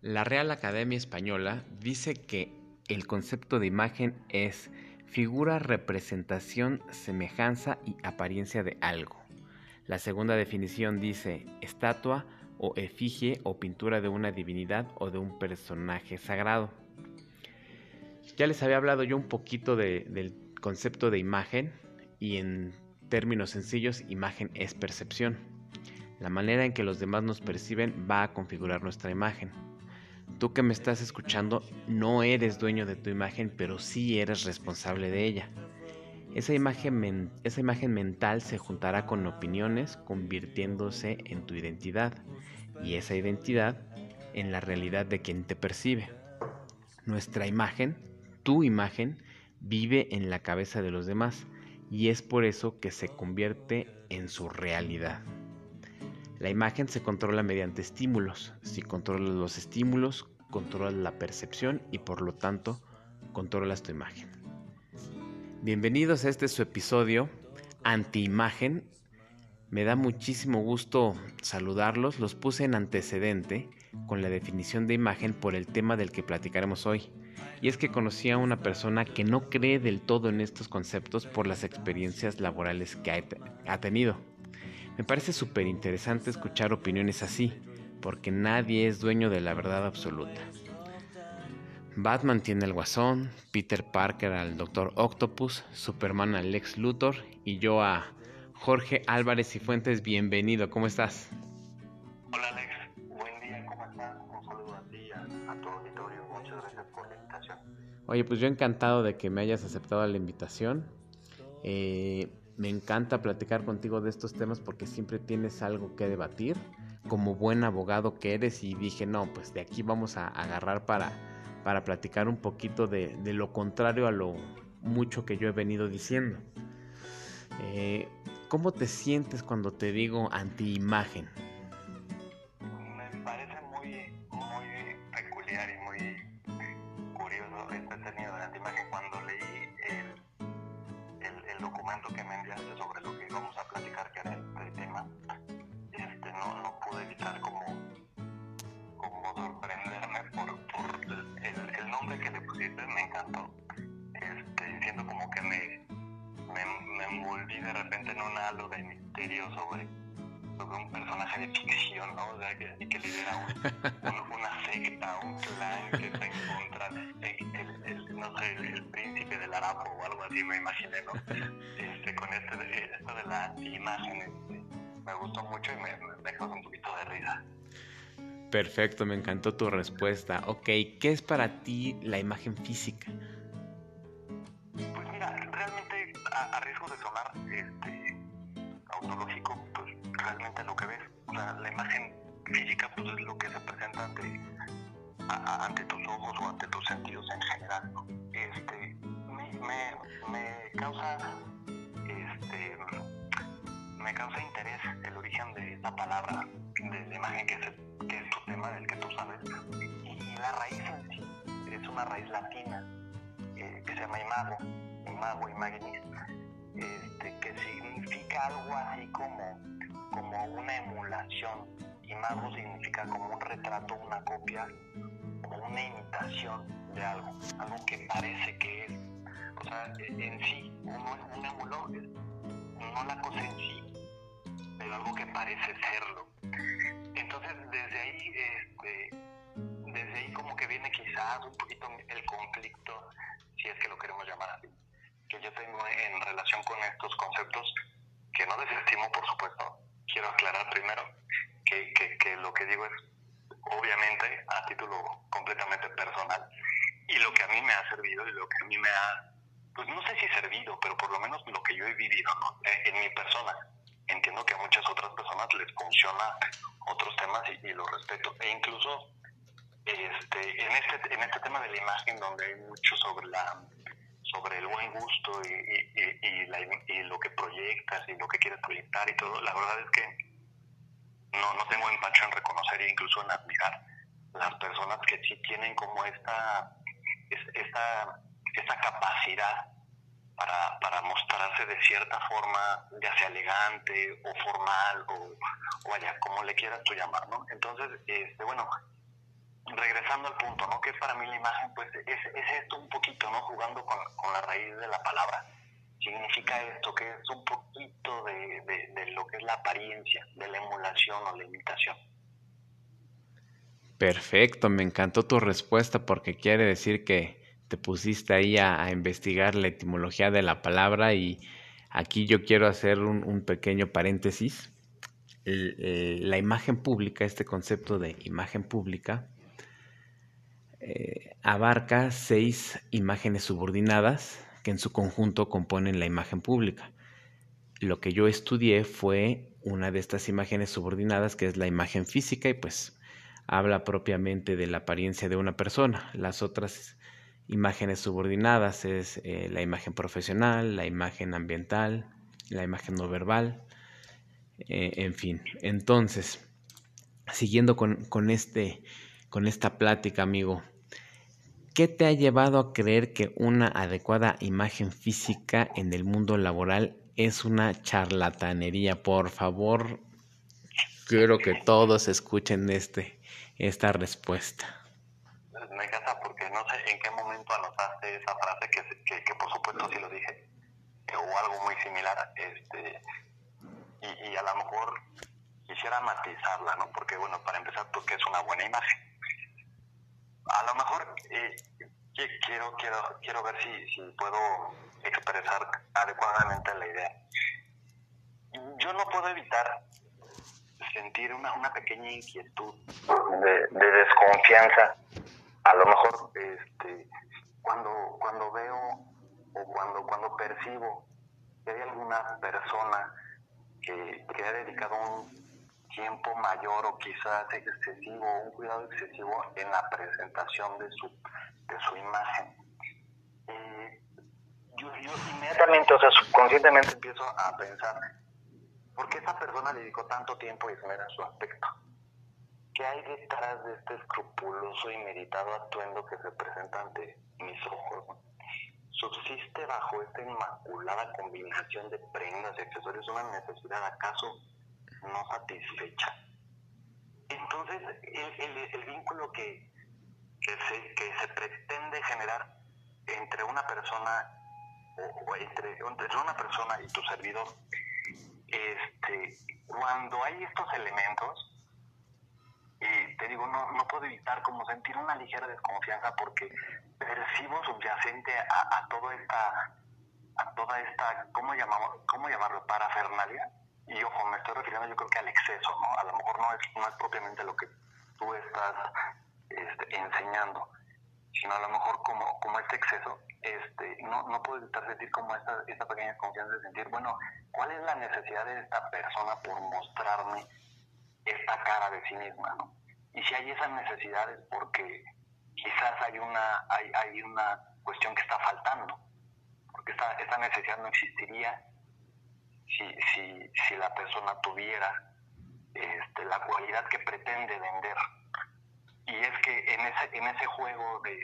La Real Academia Española dice que el concepto de imagen es figura, representación, semejanza y apariencia de algo. La segunda definición dice estatua o efigie o pintura de una divinidad o de un personaje sagrado. Ya les había hablado yo un poquito del concepto de imagen y en términos sencillos, imagen es percepción. La manera en que los demás nos perciben va a configurar nuestra imagen. Tú que me estás escuchando no eres dueño de tu imagen, pero sí eres responsable de ella. Esa imagen, esa imagen mental se juntará con opiniones, convirtiéndose en tu identidad, y esa identidad en la realidad de quien te percibe. Nuestra imagen, tu imagen, vive en la cabeza de los demás, y es por eso que se convierte en su realidad. La imagen se controla mediante estímulos. Si controlas los estímulos, controlas la percepción y por lo tanto controlas tu imagen. Bienvenidos a este su episodio anti-imagen. Me da muchísimo gusto saludarlos. Los puse en antecedente con la definición de imagen por el tema del que platicaremos hoy. Y es que conocí a una persona que no cree del todo en estos conceptos por las experiencias laborales que ha tenido. Me parece súper interesante escuchar opiniones así, porque nadie es dueño de la verdad absoluta. Batman tiene al Guasón, Peter Parker al Doctor Octopus, Superman al Lex Luthor y yo a Jorge Álvarez y Fuentes. Bienvenido, ¿cómo estás? Hola Alex, buen día, ¿cómo estás? Un saludo a ti y a, tu auditorio. Muchas gracias por la invitación. Oye, pues yo encantado de que me hayas aceptado la invitación. Eh, me encanta platicar contigo de estos temas porque siempre tienes algo que debatir, como buen abogado que eres, y dije, no, pues de aquí vamos a agarrar para, para platicar un poquito de, lo contrario a lo mucho que yo he venido diciendo. Eh, ¿Cómo te sientes cuando te digo anti-imagen? Que está en contra, el, el, no sé, el, príncipe del Arapo o algo así, me imaginé, ¿no? Este, con este, esto de la imagen, este, me gustó mucho y me, me dejó un poquito de risa. Perfecto, me encantó tu respuesta. Ok, ¿qué es para ti la imagen física? Pues mira, realmente a, a riesgo de sonar este, autológico, pues realmente lo que ves, la imagen física pues es lo que se presenta ante, ante tus ojos o ante tus sentidos en general. Este, me, me, causa este, me causa interés el origen de esta palabra, de la imagen que es, que es tu tema del que tú sabes. Y la raíz en sí es una raíz latina eh, que se llama imago, imago, imaginis, este, que significa algo así como, como una emulación. Imago significa como un retrato, una copia, como una imitación de algo, algo que parece que es. O sea, en sí, uno es un emuló, no la cosa en sí, pero algo que parece serlo. Entonces, desde ahí, este, desde ahí como que viene quizás un poquito el conflicto, si es que lo queremos llamar así que yo tengo en relación con estos conceptos, que no desestimo, por supuesto. Quiero aclarar primero que, que, lo que digo es, obviamente, a título completamente personal, y lo que a mí me ha servido y lo que a mí me ha, pues no sé si servido, pero por lo menos lo que yo he vivido eh, en mi persona. Entiendo que a muchas otras personas les funciona otros temas y, y lo respeto. E incluso este, en, este, en este tema de la imagen, donde hay mucho sobre la sobre el buen gusto y, lo que proyectas y lo que quieres proyectar y todo, la verdad es que no, no tengo empacho en reconocer e incluso en admirar las personas que sí tienen como esta, esta, esta capacidad para, para mostrarse de cierta forma, ya sea elegante o formal o, vaya, como le quieras tú llamar, ¿no? Entonces, este, bueno, regresando al punto, ¿no? Que para mí la imagen, pues, es, esto un poquito, ¿no? Jugando con, la raíz de la palabra. Significa esto, que es un poquito de, de lo que es la apariencia, de la emulación o la imitación. Perfecto, me encantó tu respuesta porque quiere decir que te pusiste ahí a, investigar la etimología de la palabra y aquí yo quiero hacer un, pequeño paréntesis. la imagen pública, este concepto de imagen pública, eh, abarca seis imágenes subordinadas que en su conjunto componen la imagen pública. Lo que yo estudié fue una de estas imágenes subordinadas que es la imagen física y pues habla propiamente de la apariencia de una persona. Las otras imágenes subordinadas es eh, la imagen profesional, la imagen ambiental, la imagen no verbal, eh, en fin. Entonces, siguiendo con, con, este, con esta plática, amigo, ¿qué te ha llevado a creer que una adecuada imagen física en el mundo laboral es una charlatanería? Por favor, quiero que todos escuchen este esta respuesta? Me encanta porque no sé en qué momento anotaste esa frase que, que, por supuesto sí lo dije, o algo muy similar, este, y, a lo mejor quisiera matizarla, ¿no? Porque bueno, para empezar, porque es una buena imagen. A lo mejor eh, quiero, quiero, quiero ver si, si puedo expresar adecuadamente la idea. Yo no puedo evitar sentir una, una pequeña inquietud de, desconfianza. A lo mejor este, cuando, cuando veo o cuando, cuando percibo que hay alguna persona que, que ha dedicado un tiempo mayor o quizás excesivo, un cuidado excesivo en la presentación de su, de su imagen. Eh, yo, yo inmediatamente, o sea, subconscientemente empiezo a pensar, ¿Por qué esa persona dedicó tanto tiempo a examinar su aspecto? ¿Qué hay detrás de este escrupuloso y meditado atuendo que se presenta ante mis ojos? ¿Subsiste bajo esta inmaculada combinación de prendas y accesorios una necesidad acaso no satisfecha? Entonces, el, vínculo que, se, que se pretende generar entre una persona o, entre, entre una persona y tu servidor este, cuando hay estos elementos, eh, te digo, no, no puedo evitar como sentir una ligera desconfianza porque percibo subyacente a, a toda esta, a toda esta, ¿cómo llamamos, cómo llamarlo? Parafernalia. Y ojo, me estoy refiriendo yo creo que al exceso, ¿no? A lo mejor no es, no es propiamente lo que tú estás este, enseñando, sino a lo mejor como, como este exceso, este, no, no puedo evitar sentir como esta, esta pequeña confianza de sentir, bueno, ¿cuál es la necesidad de esta persona por mostrarme esta cara de sí misma? ¿no? Y si hay esas necesidades porque quizás hay una, hay, hay una cuestión que está faltando, porque esta, esta necesidad no existiría si, si, si la persona tuviera este, la cualidad que pretende vender y es que en ese, en ese juego de,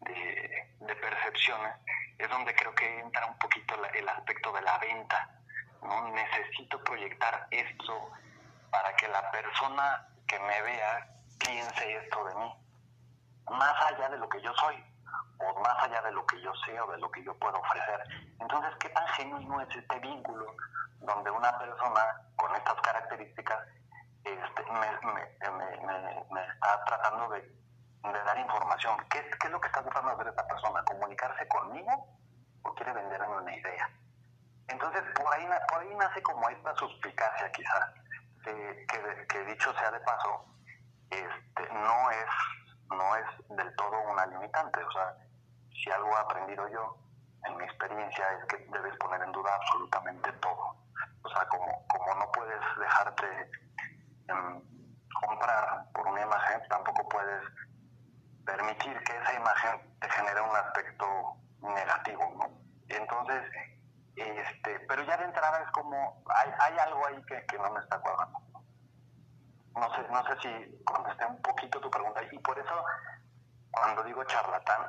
de, percepciones es donde creo que entra un poquito el aspecto de la venta. ¿no? Necesito proyectar esto para que la persona que me vea piense esto de mí, más allá de lo que yo soy, o más allá de lo que yo sé o de lo que yo puedo ofrecer. Entonces, ¿qué tan genuino es este vínculo donde una persona con estas características este, me, está tratando de, dar información. ¿Qué, es lo que está buscando hacer esta persona? ¿Comunicarse conmigo o quiere venderme una idea? Entonces, por ahí, por ahí nace como esta suspicacia quizás, que, dicho sea de paso, este, no, es, no es del todo una limitante. O sea, si algo he aprendido yo en mi experiencia es que debes poner en duda absolutamente todo. O sea, como, como no puedes dejarte comprar por una imagen, tampoco puedes permitir que esa imagen te genere un aspecto negativo, ¿no? Entonces, este, pero ya de entrada es como, hay, hay algo ahí que, que no me está cuadrando. No sé, no sé si contesté un poquito tu pregunta y por eso cuando digo charlatán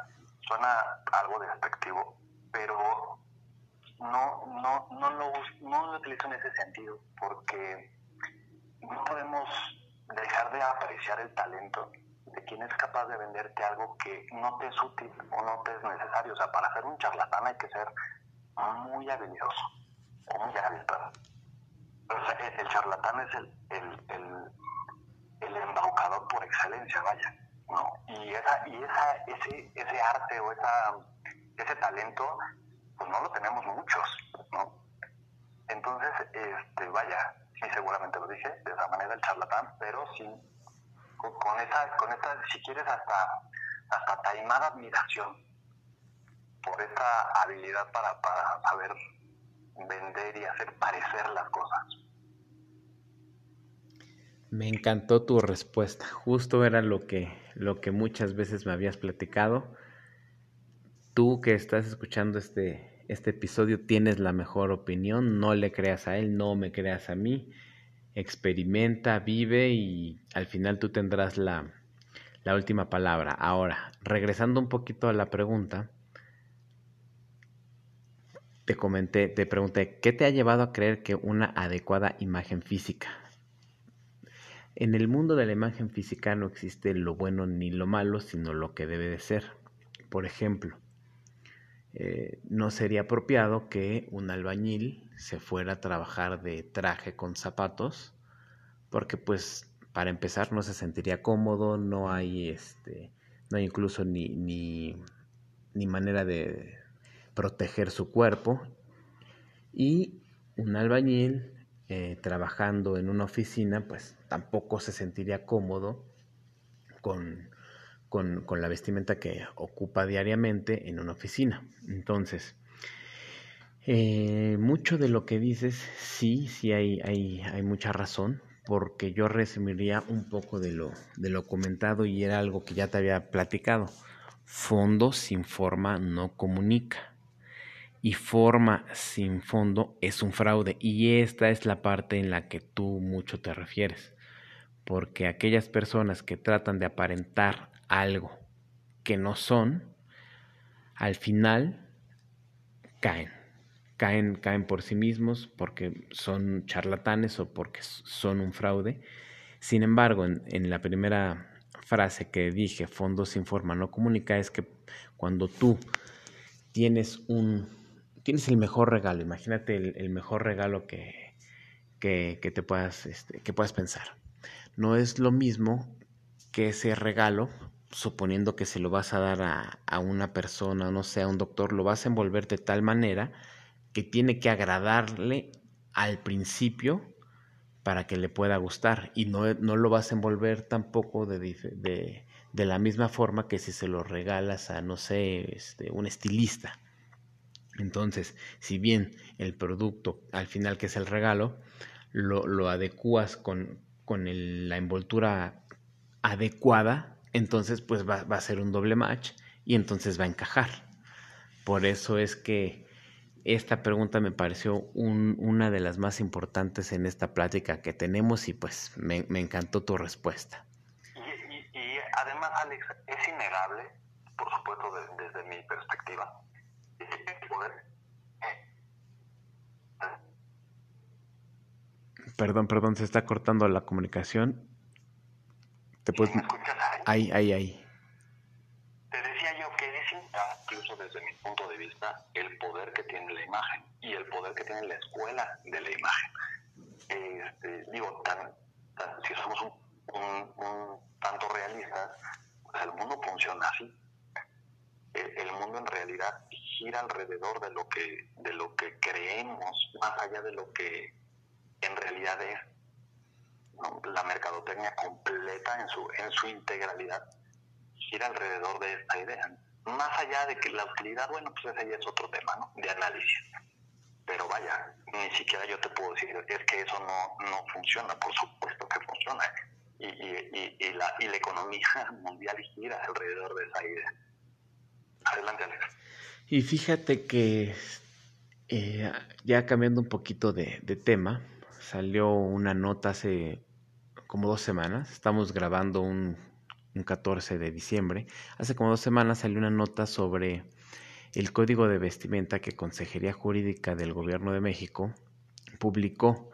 suena algo despectivo, pero no, no, no, lo, no lo utilizo en ese sentido porque no podemos dejar de apreciar el talento de quien es capaz de venderte algo que no te es útil o no te es necesario. O sea, para ser un charlatán hay que ser muy habilidoso o muy hábil, el charlatán es el, el, el, el embaucador por excelencia, vaya. Y, esa, y esa, ese, ese arte o esa, ese talento, pues no lo tenemos muchos, ¿no? Entonces, este, vaya, sí, seguramente lo dije, de esa manera el charlatán, pero sí, con, esa, con esta, si quieres, hasta, hasta taimada admiración por esta habilidad para, para saber vender y hacer parecer las cosas. Me encantó tu respuesta. Justo era lo que, lo que muchas veces me habías platicado. Tú que estás escuchando este, este episodio tienes la mejor opinión. No le creas a él, no me creas a mí. Experimenta, vive y al final tú tendrás la, la última palabra. Ahora, regresando un poquito a la pregunta, te comenté, te pregunté, ¿qué te ha llevado a creer que una adecuada imagen física en el mundo de la imagen física no existe lo bueno ni lo malo, sino lo que debe de ser. Por ejemplo, eh, no sería apropiado que un albañil se fuera a trabajar de traje con zapatos, porque pues para empezar no se sentiría cómodo, no hay este, no hay incluso ni, ni, ni manera de proteger su cuerpo. Y un albañil eh, trabajando en una oficina, pues tampoco se sentiría cómodo con, con, la vestimenta que ocupa diariamente en una oficina. Entonces, eh, mucho de lo que dices, sí, sí hay, hay, hay mucha razón, porque yo resumiría un poco de lo, de lo comentado y era algo que ya te había platicado. Fondo sin forma no comunica y forma sin fondo es un fraude. Y esta es la parte en la que tú mucho te refieres. Porque aquellas personas que tratan de aparentar algo que no son, al final caen. Caen, caen por sí mismos porque son charlatanes o porque son un fraude. Sin embargo, en, en la primera frase que dije, fondo sin forma no comunica, es que cuando tú tienes un tienes el mejor regalo, imagínate el, mejor regalo que, que, te puedas, este, que puedas pensar. No es lo mismo que ese regalo, suponiendo que se lo vas a dar a, a una persona, no sé, a un doctor, lo vas a envolver de tal manera que tiene que agradarle al principio para que le pueda gustar y no, no lo vas a envolver tampoco de, de, de, la misma forma que si se lo regalas a, no sé, este, un estilista. Entonces, si bien el producto, al final que es el regalo, lo, lo adecuas con, con la envoltura adecuada, entonces pues va, va, a ser un doble match y entonces va a encajar. Por eso es que esta pregunta me pareció un, una de las más importantes en esta plática que tenemos y pues me, me encantó tu respuesta. Y, y, además, Alex, es innegable, por supuesto desde mi perspectiva, Perdón, perdón, se está cortando la comunicación. ¿Te puedes... ¿Me escuchas ahí? Ahí, ahí, Te decía yo que es incluso desde mi punto de vista, el poder que tiene la imagen y el poder que tiene la escuela de la imagen. Este, digo, tan, si somos un, un, tanto realistas, pues el mundo funciona así. El, el mundo en realidad gira alrededor de lo que de lo que creemos más allá de lo que en realidad es la mercadotecnia completa en su en su integralidad gira alrededor de esta idea. Más allá de que la utilidad bueno pues ese ya es otro tema ¿no? de análisis. Pero vaya ni siquiera yo te puedo decir es que eso no no funciona por supuesto que funciona. Y, y, y, la, y la economía mundial gira alrededor de esa idea. Adelante Alex y fíjate que eh, ya cambiando un poquito de, tema, salió una nota hace como dos semanas, estamos grabando un, un 14 de diciembre, hace como dos semanas salió una nota sobre el código de vestimenta que Consejería Jurídica del Gobierno de México publicó.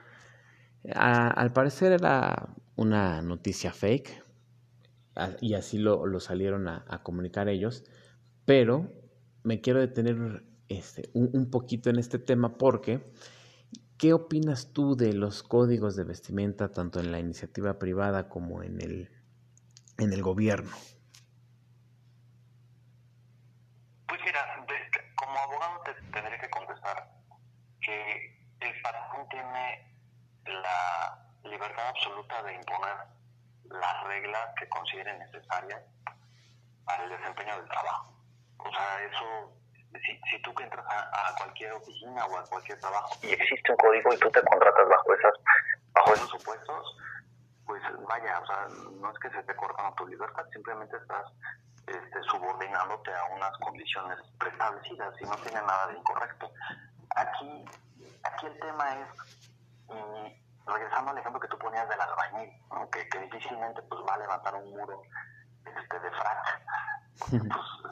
al parecer era una noticia fake y así lo, lo salieron a, a, comunicar ellos, pero me quiero detener este, un, poquito en este tema porque ¿Qué opinas tú de los códigos de vestimenta tanto en la iniciativa privada como en el, en el gobierno? Pues mira, como abogado te tendré que contestar que el patrón tiene la libertad absoluta de imponer las reglas que considere necesarias para el desempeño del trabajo. O sea, eso si, si tú que entras a, cualquier oficina o a cualquier trabajo y existe un código y tú te contratas bajo esas bajo esos supuestos, pues vaya, o sea, no es que se te cortan tu libertad, simplemente estás este, subordinándote a unas condiciones preestablecidas y no tiene nada de incorrecto. Aquí, aquí el tema es, regresando al ejemplo que tú ponías del albañil, que, que, difícilmente pues va a levantar un muro este, de frac, pues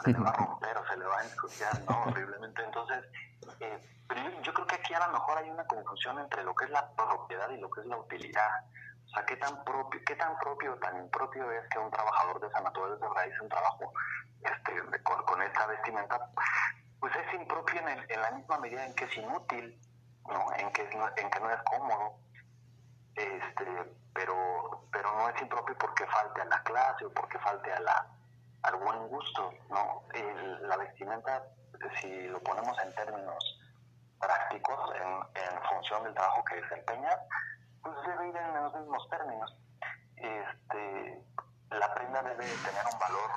se le va a romper o se le va a ensuciar, ¿no? Horriblemente. Entonces, eh, pero yo, creo que aquí a lo mejor hay una confusión entre lo que es la propiedad y lo que es la utilidad. O sea, qué tan propio, qué tan propio tan impropio es que un trabajador de sanatorio realice un trabajo este, con, esta vestimenta, pues es impropio en, en, la misma medida en que es inútil, ¿no? En que, en que no es cómodo, este, pero, pero no es impropio porque falte a la clase o porque falte a la, al buen gusto, ¿no? la vestimenta, si lo ponemos en términos prácticos, en, en función del trabajo que desempeña, pues debe ir en los mismos términos. Este, la prenda debe tener un valor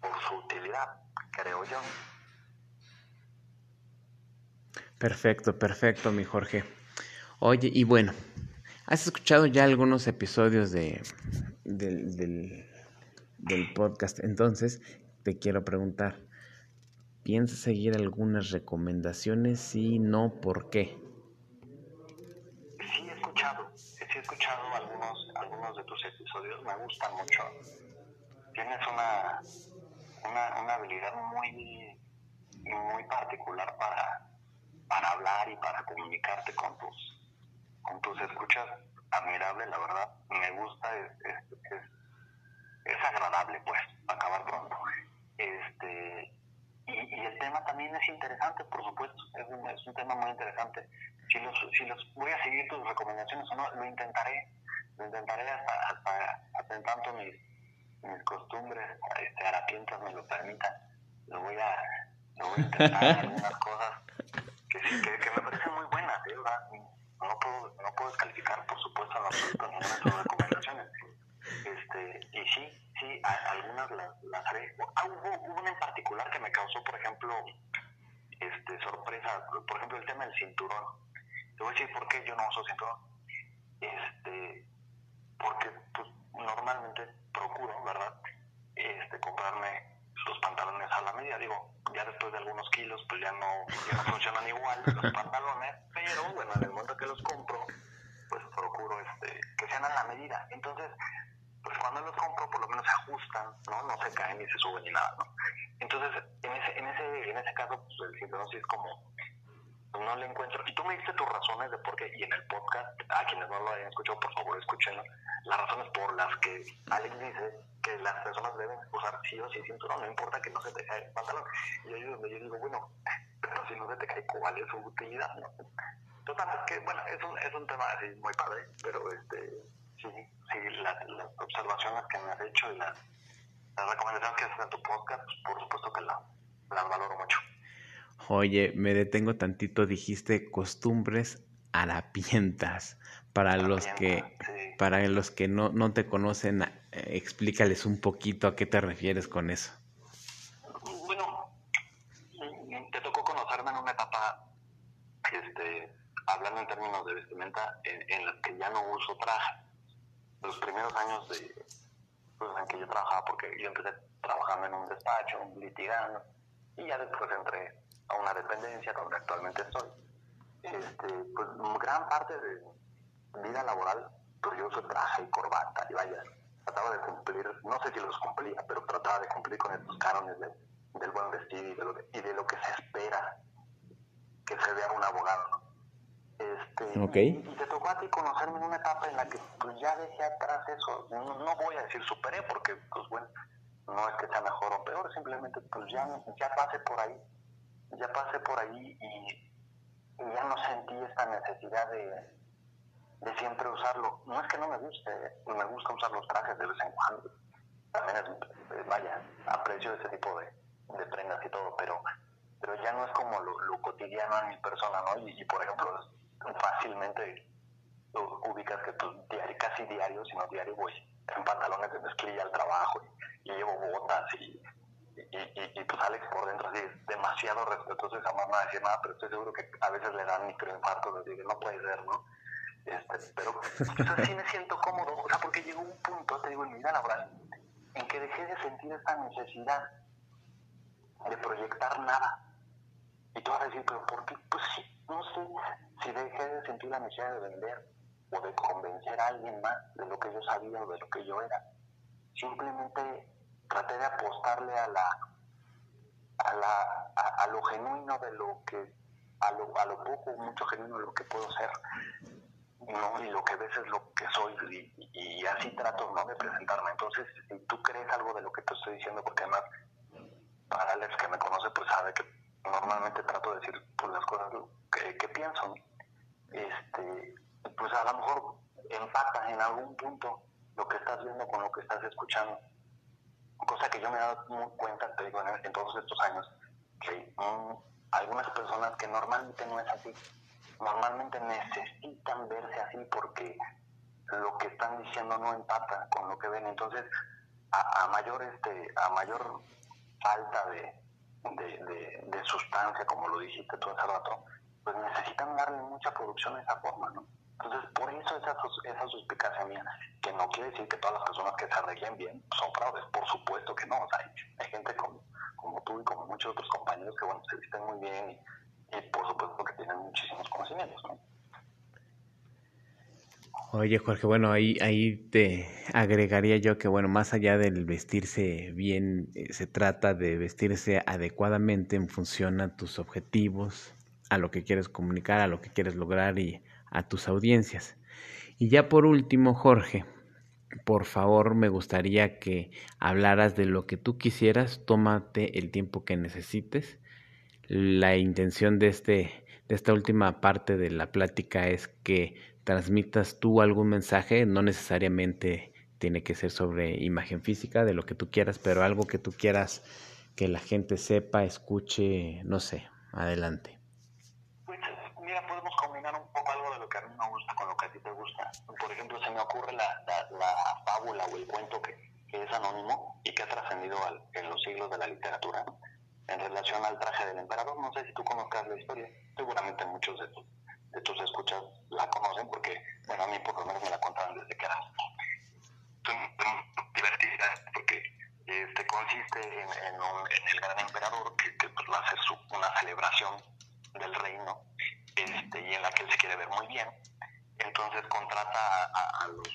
por su utilidad, creo yo. Perfecto, perfecto, mi Jorge. Oye, y bueno, ¿has escuchado ya algunos episodios de, del, del del podcast. Entonces, te quiero preguntar, ¿piensas seguir algunas recomendaciones? Si no, ¿por qué? Sí, he escuchado, sí he escuchado algunos, algunos de tus episodios, me gustan mucho. Tienes una, una, una habilidad muy, muy particular para, para hablar y para comunicarte con tus, con tus escuchas. Admirable, la verdad, me gusta, es, es agradable, pues, acabar pronto. Este, y, el tema también es interesante, por supuesto, es un, es un tema muy interesante. Si los, si los voy a seguir tus recomendaciones o no, lo intentaré, lo intentaré hasta, hasta, en tanto mis, mis costumbres este, harapientas me lo permitan. Lo voy a, lo voy a intentar algunas cosas que, que, que, me parecen muy buenas, ¿eh? No puedo, no puedo descalificar, por supuesto, en absoluto ninguna de tus recomendaciones este, y sí, sí, algunas las, las haré. Ah, hubo, una en particular que me causó, por ejemplo, este, sorpresa. Por ejemplo, el tema del cinturón. Te voy a decir por qué yo no uso cinturón. Este, porque pues, normalmente procuro, ¿verdad? Este, comprarme los pantalones a la medida. Digo, ya después de algunos kilos, pues ya no, ya no funcionan igual los pantalones, pero bueno, en el momento que los compro, pues procuro este, que sean a la medida. Entonces, pues cuando los compro por lo menos se ajustan, ¿no? No se caen ni se suben ni nada, ¿no? Entonces, en ese, en ese, en ese caso, pues el sí es como, pues, no le encuentro. Y tú me diste tus razones de por qué, y en el podcast, a quienes no lo hayan escuchado, por favor escúchenlo, las razones por las que Alex dice que las personas deben usar sí o sí cinturón, no importa que no se te caiga el pantalón. Y ahí es donde yo digo, bueno, pero si no se te cae, ¿cuál es su utilidad? ¿no? Total, que, bueno, es un, es un tema así muy padre, pero este sí, sí las observaciones que me has hecho y las, recomendaciones que haces en tu podcast, pues, por supuesto que las la valoro mucho. Oye, me detengo tantito, dijiste costumbres harapientas. Para los que para los que no, no te conocen, eh, explícales un poquito a qué te refieres con eso. Bueno, te tocó conocerme en una etapa, este, hablando en términos de vestimenta, en, en la que ya no uso traje los primeros años de, pues, en que yo trabajaba, porque yo empecé trabajando en un despacho, litigando, y ya después entré a una dependencia donde actualmente estoy. Este, pues gran parte de vida laboral, pues yo usé traje y corbata, y vaya, trataba de cumplir, no sé si los cumplía, pero trataba de cumplir con estos cánones del buen vestido y de, lo y de lo que se espera que se vea un abogado. Este, y, te tocó a ti conocerme en una etapa en la que pues ya dejé atrás eso. No, voy a decir superé porque, pues bueno, no es que sea mejor o peor, simplemente pues ya, ya pasé por ahí. Ya pasé por ahí y, ya no sentí esta necesidad de, de siempre usarlo. No es que no me guste, me gusta usar los trajes de vez en cuando. También es, vaya, aprecio ese tipo de, de prendas y todo, pero pero ya no es como lo, cotidiano en mi persona, ¿no? Y, por ejemplo, fácilmente ubicas que pues, diario, casi diario, si no diario, voy en pantalones de mezclilla al trabajo y, llevo botas y, y, pues Alex por dentro así demasiado respetuoso y jamás me va a decir nada, pero estoy seguro que a veces le dan microinfartos, así no puede ser, ¿no? Este, pero pues, sí me siento cómodo, o sea, porque llegó un punto, te digo, en mi vida laboral, en que dejé de sentir esta necesidad de proyectar nada. Y tú vas a decir, pero ¿por qué? Pues sí, no sé si dejé de sentir la necesidad de vender o de convencer a alguien más de lo que yo sabía o de lo que yo era. Simplemente traté de apostarle a la a, la, a, lo genuino de lo que a lo, a lo poco mucho genuino de lo que puedo ser no y lo que ves es lo que soy y, y, así trato no de presentarme. Entonces si tú crees algo de lo que te estoy diciendo porque además para Alex que me conoce pues sabe que normalmente trato de decir pues, las cosas que, pienso. Este, pues a lo mejor empata en algún punto lo que estás viendo con lo que estás escuchando. Cosa que yo me he dado cuenta, te digo, en, todos estos años, que hay algunas personas que normalmente no es así. Normalmente necesitan verse así porque lo que están diciendo no empata con lo que ven. Entonces, a, a mayor este, a mayor falta de, de, sustancia, como lo dijiste tú hace rato, pues necesitan darle mucha producción a esa forma, ¿no? Entonces, por eso esa, esa suspicacia mía, que no quiere decir que todas las personas que se arreglen bien son fraudes, por supuesto que no, o sea, hay, gente como, como tú y como muchos otros compañeros que, bueno, se visten muy bien y, por supuesto que tienen muchísimos conocimientos, ¿no? Oye, Jorge, bueno, ahí, ahí te agregaría yo que, bueno, más allá del vestirse bien, eh, se trata de vestirse adecuadamente en función a tus objetivos, a lo que quieres comunicar, a lo que quieres lograr y a tus audiencias. Y ya por último, Jorge, por favor, me gustaría que hablaras de lo que tú quisieras, tómate el tiempo que necesites. La intención de, este, de esta última parte de la plática es que transmitas tú algún mensaje, no necesariamente tiene que ser sobre imagen física, de lo que tú quieras, pero algo que tú quieras que la gente sepa, escuche, no sé, adelante. Pues mira, podemos combinar un poco algo de lo que a mí me gusta con lo que a te gusta. Por ejemplo, se me ocurre la, la, fábula o el cuento que, es anónimo y que ha trascendido en los siglos de la literatura en relación al traje del emperador. No sé si tú conozcas la historia, seguramente muchos de tus de tus escuchas la conocen porque, bueno, a mí por lo menos me la contaban desde que era divertida porque este consiste en, en, en el gran emperador que, que pues, va a hacer su, una celebración del reino este, y en la que él se quiere ver muy bien. Entonces contrata a, a, los,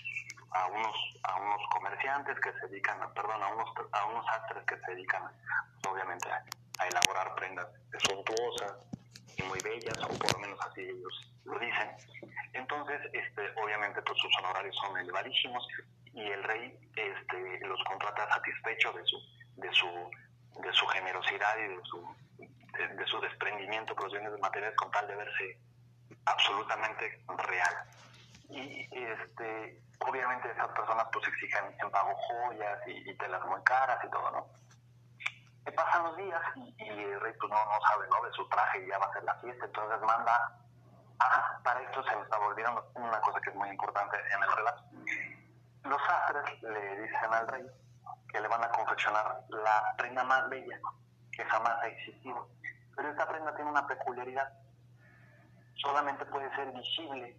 a, unos, a unos comerciantes que se dedican, a, perdón, a unos, a unos astres que se dedican obviamente a, a elaborar prendas suntuosas y muy bellas, o por lo menos así ellos lo dicen. Entonces, este, obviamente, pues sus honorarios son elevadísimos y el rey este, los contrata satisfecho de su, de su, de su generosidad y de su, de, su desprendimiento por los bienes materiales con tal de verse absolutamente real. Y este, obviamente esas personas pues exigen en pago joyas y, y telas muy caras y todo, ¿no? pasan los días y, el rey pues, no, no sabe ¿no? de su traje y ya va a ser la fiesta, entonces manda, ah, para esto se me está volviendo una cosa que es muy importante en el relato. Los sastres le dicen al rey que le van a confeccionar la prenda más bella que jamás ha existido. Pero esta prenda tiene una peculiaridad. Solamente puede ser visible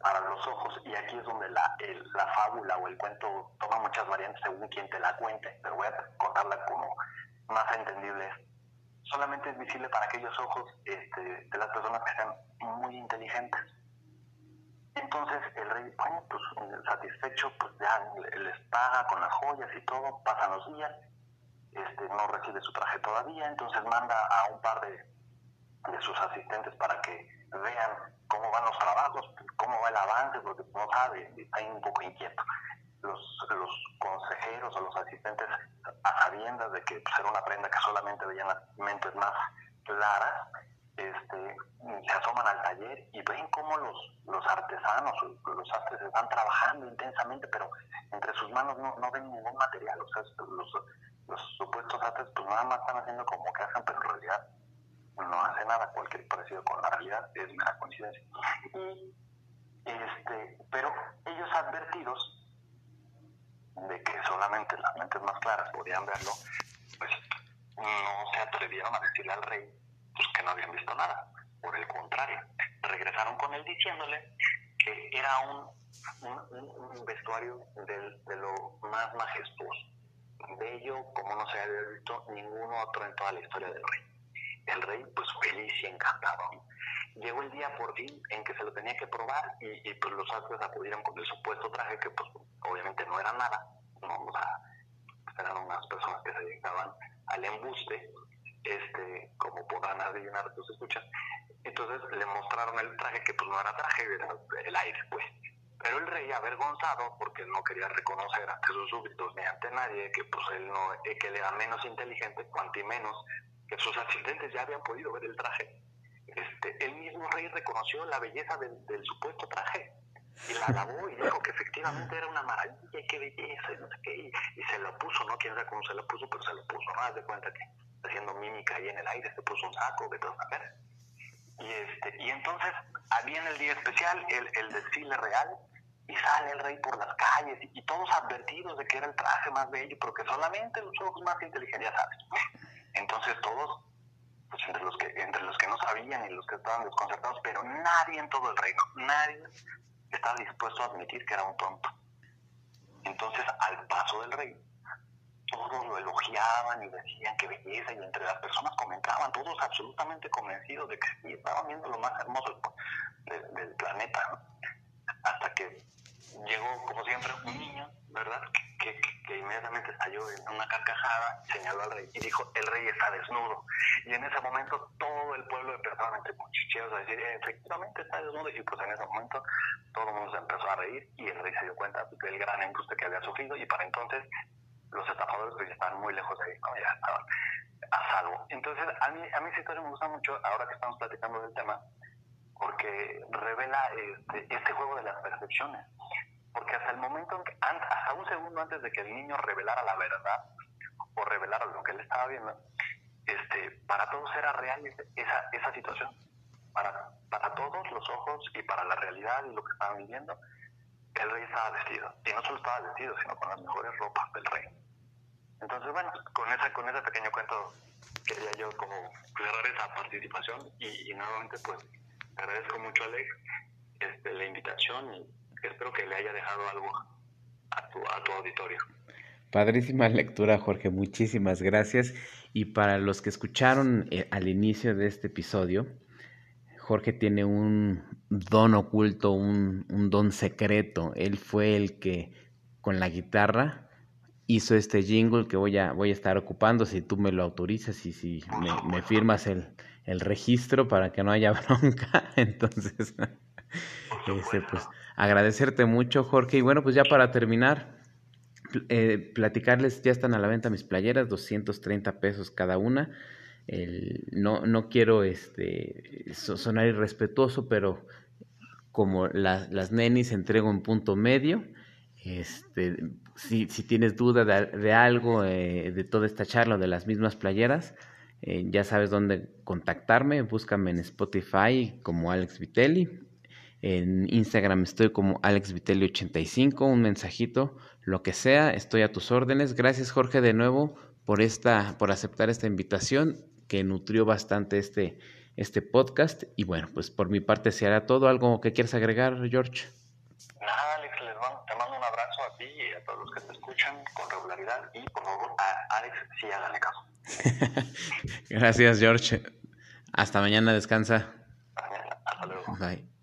para los ojos y aquí es donde la, la fábula o el cuento toma muchas variantes según quien te la cuente, pero voy a contarla como más entendible. Solamente es visible para aquellos ojos este, de las personas que sean muy inteligentes. Entonces el rey, bueno, pues satisfecho, pues ya les paga con las joyas y todo, pasan los días, este, no recibe su traje todavía, entonces manda a un par de, de sus asistentes para que vean cómo van los trabajos, cómo va el avance, porque no sabe, está un poco inquieto. Los, los consejeros o los asistentes, a sabiendas de que pues, era una prenda que solamente veían las mentes más claras, este, se asoman al taller y ven cómo los, los artesanos, los artes están trabajando intensamente, pero entre sus manos no, no ven ningún material. O sea, los, los supuestos artes pues nada más están haciendo como que hacen, pero en realidad no hace nada. Cualquier parecido con la realidad es mera coincidencia. Y, este, pero ellos advertidos de que solamente las mentes más claras podían verlo, pues no se atrevieron a decirle al rey pues que no habían visto nada. Por el contrario, regresaron con él diciéndole que era un, un, vestuario de lo más majestuoso, bello como no se había visto ningún otro en toda la historia del rey. El rey, pues feliz y encantado. Llegó el día por fin en que se lo tenía que probar y, pues los astros acudieron con el supuesto traje que pues obviamente no era nada. No, o sea, eran unas personas que se dedicaban al embuste este, como podrán adivinar tus escuchas. Entonces le mostraron el traje que pues no era traje, era el aire, pues. Pero el rey, avergonzado, porque no quería reconocer ante sus súbditos ni ante nadie que pues él no, eh, que él era menos inteligente, cuanto y menos que sus asistentes ya habían podido ver el traje, este, el mismo rey reconoció la belleza del, supuesto traje y la alabó y dijo que efectivamente era una maravilla y qué belleza y no sé qué, y, se lo puso, no quién sabe cómo se lo puso, pero se lo puso, ¿no? de cuenta que haciendo mímica ahí en el aire, se puso un saco, de todo saber. Y, este, y entonces, había en el día especial el, el desfile real, y sale el rey por las calles, y, todos advertidos de que era el traje más bello, pero que solamente los ojos más inteligentes, ya sabes. Entonces todos, pues entre los que, entre los que no sabían y los que estaban desconcertados, pero nadie en todo el reino, nadie estaba dispuesto a admitir que era un tonto. Entonces, al paso del rey, todos lo elogiaban y decían que belleza y entre las personas comentaban, todos absolutamente convencidos de que sí, estaban viendo lo más hermoso del planeta. Hasta que llegó, como siempre, un niño, ¿verdad? Que, que, inmediatamente estalló en una carcajada, señaló al rey y dijo, el rey está desnudo. Y en ese momento todo el pueblo empezó entre cuchicheos a decir, efectivamente está desnudo. Y pues en ese momento todo el mundo se empezó a reír y el rey se dio cuenta del gran embuste que había sufrido y para entonces los estafadores pues ya estaban muy lejos de ahí, ya estaban a salvo. Entonces, a mí, a mí esa historia me gusta mucho ahora que estamos platicando del tema, porque revela este, este juego de las percepciones. Porque hasta el momento, hasta un segundo antes de que el niño revelara la verdad o revelara lo que él estaba viendo, este, para todos era real esa, esa situación. Para, para todos los ojos y para la realidad y lo que estaban viviendo, el rey estaba vestido. Y no solo estaba vestido, sino con las mejores ropas del rey. Entonces, bueno, con, esa, con ese pequeño cuento quería yo como cerrar esa participación y, nuevamente pues agradezco mucho Alex este, la invitación y espero que le haya dejado algo a tu, a tu auditorio. Padrísima lectura Jorge, muchísimas gracias. Y para los que escucharon eh, al inicio de este episodio, Jorge tiene un don oculto, un, don secreto. Él fue el que con la guitarra hizo este jingle que voy a, voy a estar ocupando si tú me lo autorizas y si me, firmas el, registro para que no haya bronca. Entonces, este, pues agradecerte mucho, Jorge. Y bueno, pues ya para terminar, eh, platicarles, ya están a la venta mis playeras, 230 pesos cada una no, no quiero este, sonar irrespetuoso, pero como las nenis entrego en punto medio, este, si, si tienes duda de, algo, eh, de toda esta charla, de las mismas playeras, eh, ya sabes dónde contactarme, búscame en Spotify como Alex Vitelli, en Instagram estoy como Alex Vitelli85, un mensajito, lo que sea, estoy a tus órdenes. Gracias Jorge de nuevo por, esta, por aceptar esta invitación que nutrió bastante este, este podcast. Y bueno, pues por mi parte se hará todo. ¿Algo que quieras agregar, George? Nada, Alex, les mando, te mando un abrazo a ti y a todos los que te escuchan con regularidad. Y por favor, a Alex, sí háganle caso. Gracias, George. Hasta mañana, descansa. Hasta mañana. Hasta luego. Bye.